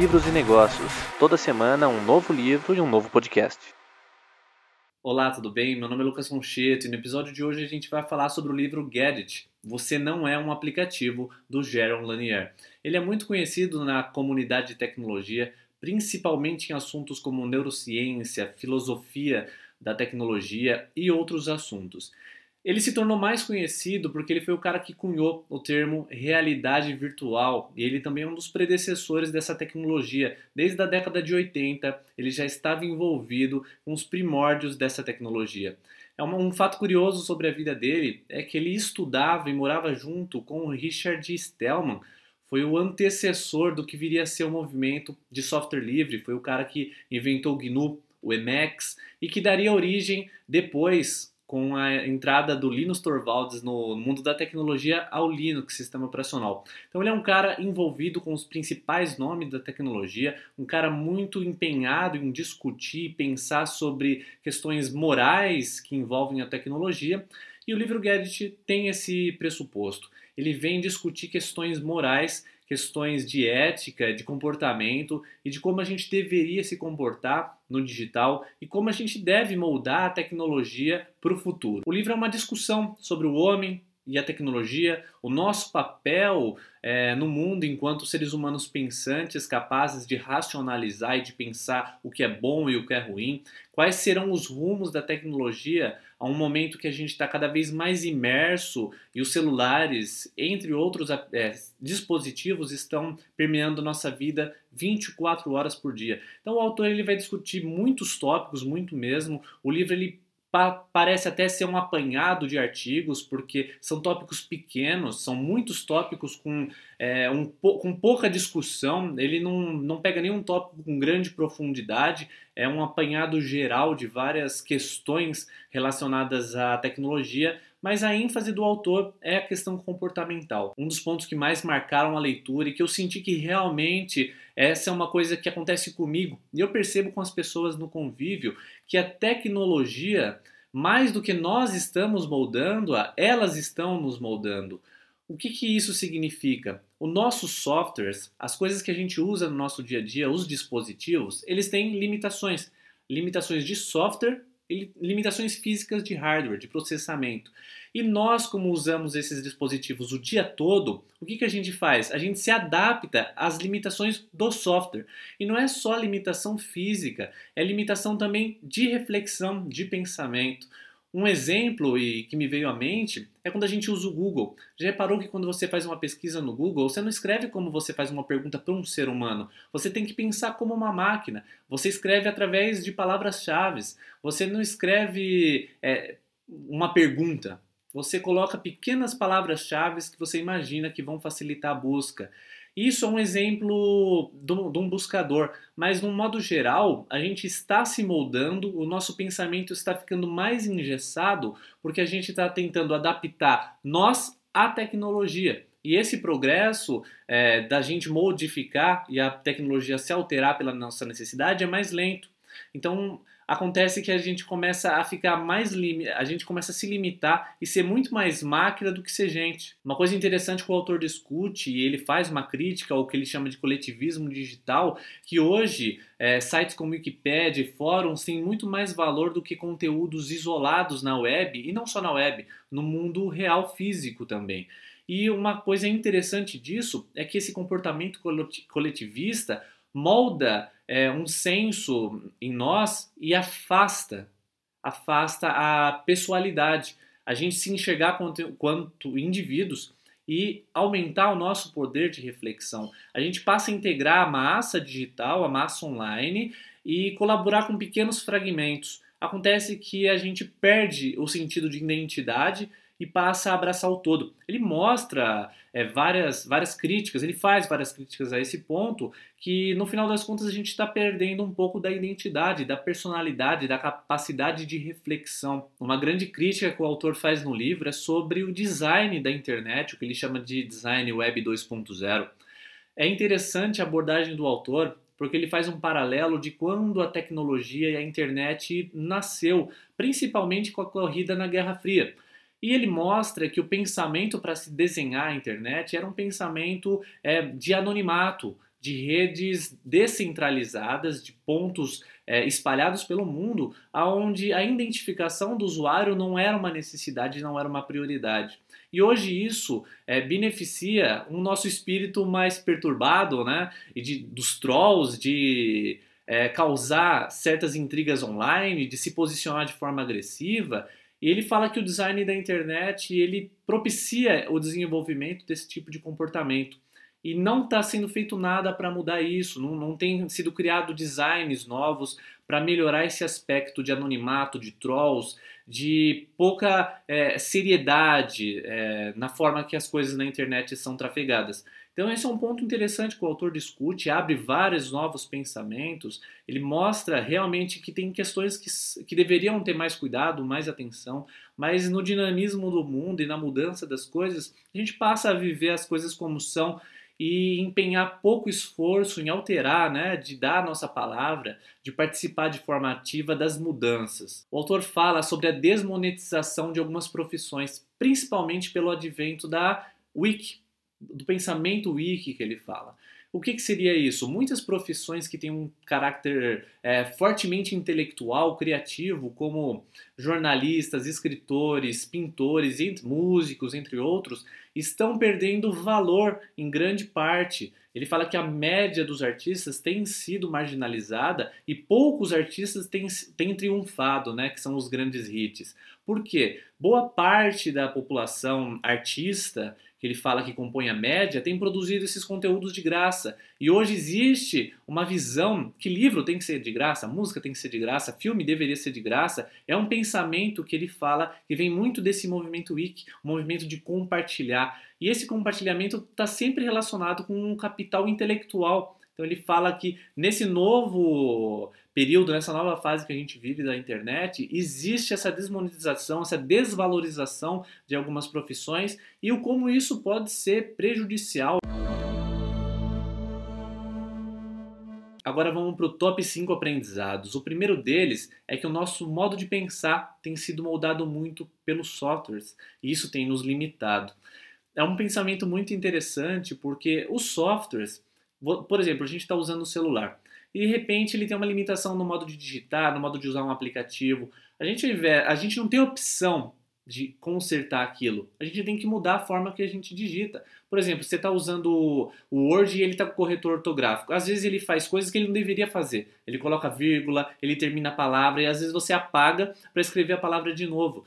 livros e negócios. Toda semana um novo livro e um novo podcast. Olá, tudo bem? Meu nome é Lucas Concheto e no episódio de hoje a gente vai falar sobre o livro Gadget. Você não é um aplicativo do Jaron Lanier. Ele é muito conhecido na comunidade de tecnologia, principalmente em assuntos como neurociência, filosofia da tecnologia e outros assuntos. Ele se tornou mais conhecido porque ele foi o cara que cunhou o termo realidade virtual e ele também é um dos predecessores dessa tecnologia. Desde a década de 80, ele já estava envolvido com os primórdios dessa tecnologia. É um, fato curioso sobre a vida dele é que ele estudava e morava junto com o Richard Stallman, foi o antecessor do que viria a ser o movimento de software livre, foi o cara que inventou o GNU, o Emacs, e que daria origem depois com a entrada do Linus Torvalds no mundo da tecnologia ao Linux, sistema operacional. Então ele é um cara envolvido com os principais nomes da tecnologia, um cara muito empenhado em discutir e pensar sobre questões morais que envolvem a tecnologia, e o livro Gadget tem esse pressuposto. Ele vem discutir questões morais questões de ética, de comportamento e de como a gente deveria se comportar no digital e como a gente deve moldar a tecnologia para o futuro. O livro é uma discussão sobre o homem e a tecnologia, o nosso papel é, no mundo enquanto seres humanos pensantes, capazes de racionalizar e de pensar o que é bom e o que é ruim, quais serão os rumos da tecnologia a um momento que a gente está cada vez mais imerso e os celulares, entre outros é, dispositivos, estão permeando nossa vida 24 horas por dia. Então o autor ele vai discutir muitos tópicos, muito mesmo. O livro ele pa parece até ser um apanhado de artigos, porque são tópicos pequenos, são muitos tópicos com, é, um, com pouca discussão, ele não, não pega nenhum tópico com grande profundidade, é um apanhado geral de várias questões relacionadas à tecnologia, mas a ênfase do autor é a questão comportamental. Um dos pontos que mais marcaram a leitura e que eu senti que realmente essa é uma coisa que acontece comigo e eu percebo com as pessoas no convívio que a tecnologia, mais do que nós estamos moldando-a, elas estão nos moldando. O que, que isso significa? Os nossos softwares, as coisas que a gente usa no nosso dia a dia, os dispositivos, eles têm limitações. Limitações de software limitações físicas de hardware, de processamento. E nós, como usamos esses dispositivos o dia todo, o que, que a gente faz? A gente se adapta às limitações do software. E não é só limitação física, é limitação também de reflexão, de pensamento. Um exemplo e que me veio à mente é quando a gente usa o Google. Já reparou que quando você faz uma pesquisa no Google, você não escreve como você faz uma pergunta para um ser humano. Você tem que pensar como uma máquina. Você escreve através de palavras-chave. Você não escreve é, uma pergunta. Você coloca pequenas palavras-chave que você imagina que vão facilitar a busca. Isso é um exemplo de um buscador, mas no modo geral, a gente está se moldando, o nosso pensamento está ficando mais engessado porque a gente está tentando adaptar nós à tecnologia. E esse progresso é, da gente modificar e a tecnologia se alterar pela nossa necessidade é mais lento. Então, acontece que a gente começa a ficar mais a gente começa a se limitar e ser muito mais máquina do que ser gente. Uma coisa interessante que o autor discute e ele faz uma crítica ao que ele chama de coletivismo digital, que hoje é, sites como Wikipedia e fóruns têm muito mais valor do que conteúdos isolados na web e não só na web, no mundo real físico também. E uma coisa interessante disso é que esse comportamento coletivista molda é, um senso em nós e afasta, afasta a pessoalidade, a gente se enxergar quanto, quanto indivíduos e aumentar o nosso poder de reflexão. A gente passa a integrar a massa digital, a massa online e colaborar com pequenos fragmentos. Acontece que a gente perde o sentido de identidade e passa a abraçar o todo. Ele mostra é, várias, várias críticas, ele faz várias críticas a esse ponto, que no final das contas a gente está perdendo um pouco da identidade, da personalidade, da capacidade de reflexão. Uma grande crítica que o autor faz no livro é sobre o design da internet, o que ele chama de design web 2.0. É interessante a abordagem do autor, porque ele faz um paralelo de quando a tecnologia e a internet nasceu, principalmente com a corrida na Guerra Fria. E ele mostra que o pensamento para se desenhar a internet era um pensamento é, de anonimato. de redes descentralizadas, de pontos é, espalhados pelo mundo, onde a identificação do usuário não era uma necessidade, não era uma prioridade. E hoje isso é, beneficia o nosso espírito mais perturbado, né? E de, dos trolls, de é, causar certas intrigas online, de se posicionar de forma agressiva. E ele fala que o design da internet ele propicia o desenvolvimento desse tipo de comportamento e não está sendo feito nada para mudar isso, não, não tem sido criado designs novos para melhorar esse aspecto de anonimato, de trolls, de pouca é, seriedade é, na forma que as coisas na internet são trafegadas. Então esse é um ponto interessante que o autor discute, abre vários novos pensamentos, ele mostra realmente que tem questões que, que deveriam ter mais cuidado, mais atenção, mas no dinamismo do mundo e na mudança das coisas, a gente passa a viver as coisas como são e empenhar pouco esforço em alterar, né, de dar a nossa palavra, de participar de forma ativa das mudanças. O autor fala sobre a desmonetização de algumas profissões, principalmente pelo advento da wiki, do pensamento wiki que ele fala. O que, que, seria isso? Muitas profissões que têm um caráter é, fortemente intelectual, criativo, como jornalistas, escritores, pintores, músicos, entre outros, estão perdendo valor em grande parte. Ele fala que a média dos artistas tem sido marginalizada e poucos artistas têm, têm triunfado, né, que são os grandes hits. Por quê? Boa parte da população artista que ele fala que compõe a média, tem produzido esses conteúdos de graça. E hoje existe uma visão que livro tem que ser de graça, música tem que ser de graça, filme deveria ser de graça. É um pensamento que ele fala que vem muito desse movimento wiki, o movimento de compartilhar. E esse compartilhamento está sempre relacionado com um capital intelectual. Então ele fala que nesse novo período, nessa nova fase que a gente vive da internet, existe essa desmonetização, essa desvalorização de algumas profissões e o como isso pode ser prejudicial. Agora vamos para o top 5 aprendizados. O primeiro deles é que o nosso modo de pensar tem sido moldado muito pelos softwares e isso tem nos limitado. É um pensamento muito interessante porque os softwares, por exemplo, a gente está usando o celular e de repente ele tem uma limitação no modo de digitar, no modo de usar um aplicativo. A gente, a gente não tem opção de consertar aquilo. A gente tem que mudar a forma que a gente digita. Por exemplo, você está usando o Word e ele está com corretor ortográfico. Às vezes ele faz coisas que ele não deveria fazer. Ele coloca vírgula, ele termina a palavra e às vezes você apaga para escrever a palavra de novo.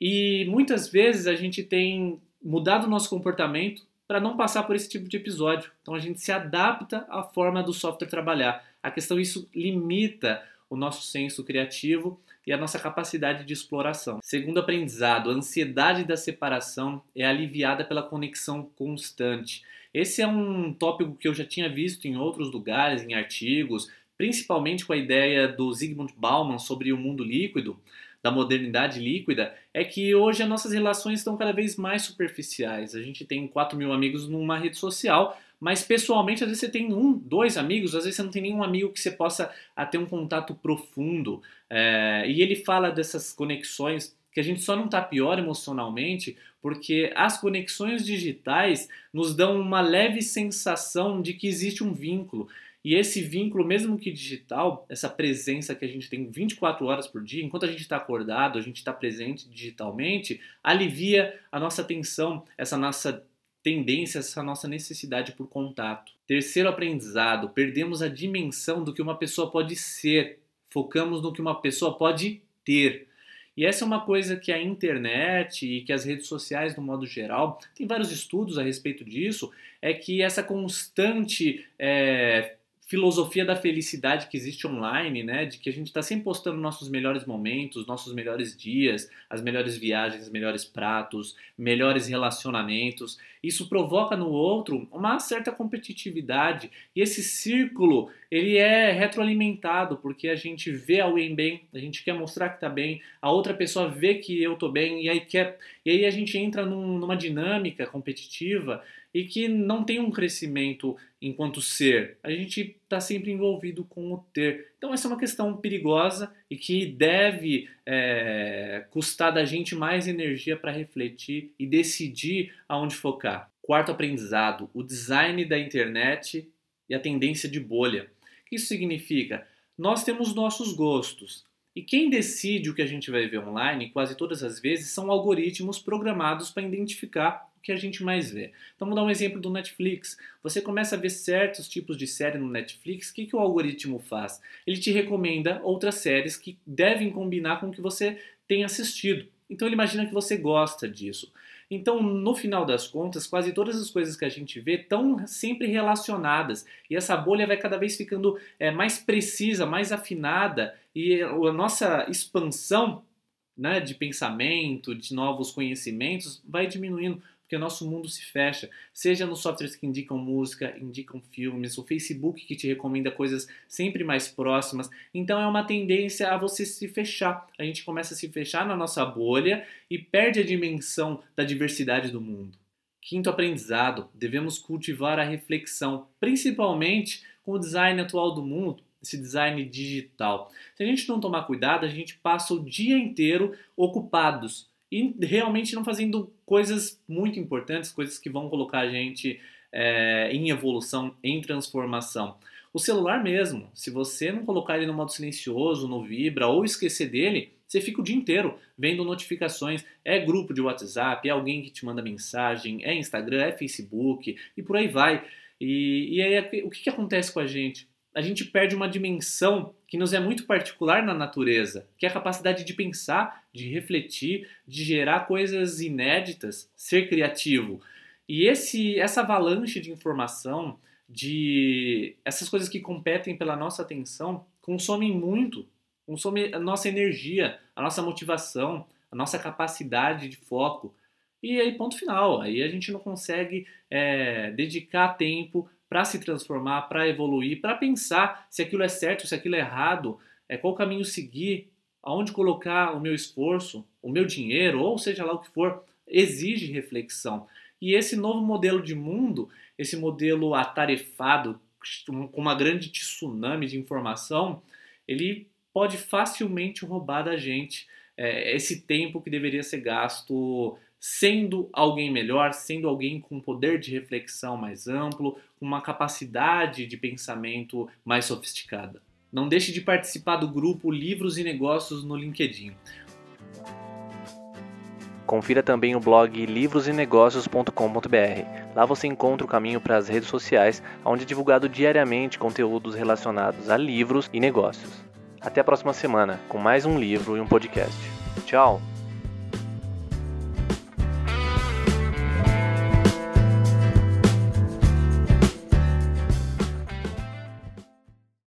E muitas vezes a gente tem mudado o nosso comportamento para não passar por esse tipo de episódio. Então a gente se adapta à forma do software trabalhar. A questão isso limita o nosso senso criativo e a nossa capacidade de exploração. Segundo aprendizado, a ansiedade da separação é aliviada pela conexão constante. Esse é um tópico que eu já tinha visto em outros lugares, em artigos, principalmente com a ideia do Zygmunt Bauman sobre o mundo líquido, da modernidade líquida, é que hoje as nossas relações estão cada vez mais superficiais. A gente tem 4 mil amigos numa rede social, mas pessoalmente, às vezes você tem um, dois amigos, às vezes você não tem nenhum amigo que você possa ah, ter um contato profundo. É, e ele fala dessas conexões que a gente só não está pior emocionalmente porque as conexões digitais nos dão uma leve sensação de que existe um vínculo. E esse vínculo, mesmo que digital, essa presença que a gente tem 24 horas por dia, enquanto a gente está acordado, a gente está presente digitalmente, alivia a nossa atenção, essa nossa tendência, essa nossa necessidade por contato. Terceiro aprendizado, perdemos a dimensão do que uma pessoa pode ser, focamos no que uma pessoa pode ter. E essa é uma coisa que a internet e que as redes sociais, no modo geral, tem vários estudos a respeito disso, é que essa constante é, filosofia da felicidade que existe online, né? De que a gente está sempre postando nossos melhores momentos, nossos melhores dias, as melhores viagens, melhores pratos, melhores relacionamentos. Isso provoca no outro uma certa competitividade e esse círculo ele é retroalimentado porque a gente vê alguém bem, a gente quer mostrar que está bem, a outra pessoa vê que eu estou bem e aí quer e aí a gente entra num, numa dinâmica competitiva e que não tem um crescimento enquanto ser. A gente está sempre envolvido com o ter. Então, essa é uma questão perigosa e que deve é, custar da gente mais energia para refletir e decidir aonde focar. Quarto aprendizado: o design da internet e a tendência de bolha. Isso significa? Nós temos nossos gostos. E quem decide o que a gente vai ver online, quase todas as vezes, são algoritmos programados para identificar o que a gente mais vê. Então, vamos dar um exemplo do Netflix. Você começa a ver certos tipos de série no Netflix, o que, que o algoritmo faz? Ele te recomenda outras séries que devem combinar com o que você tem assistido. Então, ele imagina que você gosta disso. Então, no final das contas, quase todas as coisas que a gente vê estão sempre relacionadas. E essa bolha vai cada vez ficando é, mais precisa, mais afinada. E a nossa expansão né, de pensamento, de novos conhecimentos vai diminuindo porque nosso mundo se fecha. Seja nos softwares que indicam música, indicam filmes, o Facebook que te recomenda coisas sempre mais próximas. Então é uma tendência a você se fechar. A gente começa a se fechar na nossa bolha e perde a dimensão da diversidade do mundo. Quinto aprendizado: devemos cultivar a reflexão, principalmente com o design atual do mundo, esse design digital. Se a gente não tomar cuidado, a gente passa o dia inteiro ocupados e realmente não fazendo coisas muito importantes, coisas que vão colocar a gente é, em evolução, em transformação. O celular mesmo, se você não colocar ele no modo silencioso, no vibra ou esquecer dele, você fica o dia inteiro vendo notificações. É grupo de WhatsApp, é alguém que te manda mensagem, é Instagram, é Facebook e por aí vai. E, e aí o que, que acontece com a gente? A gente perde uma dimensão que nos é muito particular na natureza, que é a capacidade de pensar, de refletir, de gerar coisas inéditas, ser criativo. E esse, essa avalanche de informação, de essas coisas que competem pela nossa atenção, consomem muito, consomem a nossa energia, a nossa motivação, a nossa capacidade de foco. E aí, ponto final. Aí a gente não consegue é, dedicar tempo para se transformar, para evoluir, para pensar se aquilo é certo, se aquilo é errado, é, qual caminho seguir, aonde colocar o meu esforço, o meu dinheiro, ou seja lá o que for, exige reflexão. E esse novo modelo de mundo, esse modelo atarefado, com uma grande tsunami de informação, ele pode facilmente roubar da gente é, esse tempo que deveria ser gasto sendo alguém melhor, sendo alguém com poder de reflexão mais amplo, com uma capacidade de pensamento mais sofisticada. Não deixe de participar do grupo Livros e Negócios no LinkedIn. Confira também o blog livrosenegócios.com.br. Lá você encontra o caminho para as redes sociais, onde é divulgado diariamente conteúdos relacionados a livros e negócios. Até a próxima semana, com mais um livro e um podcast. Tchau!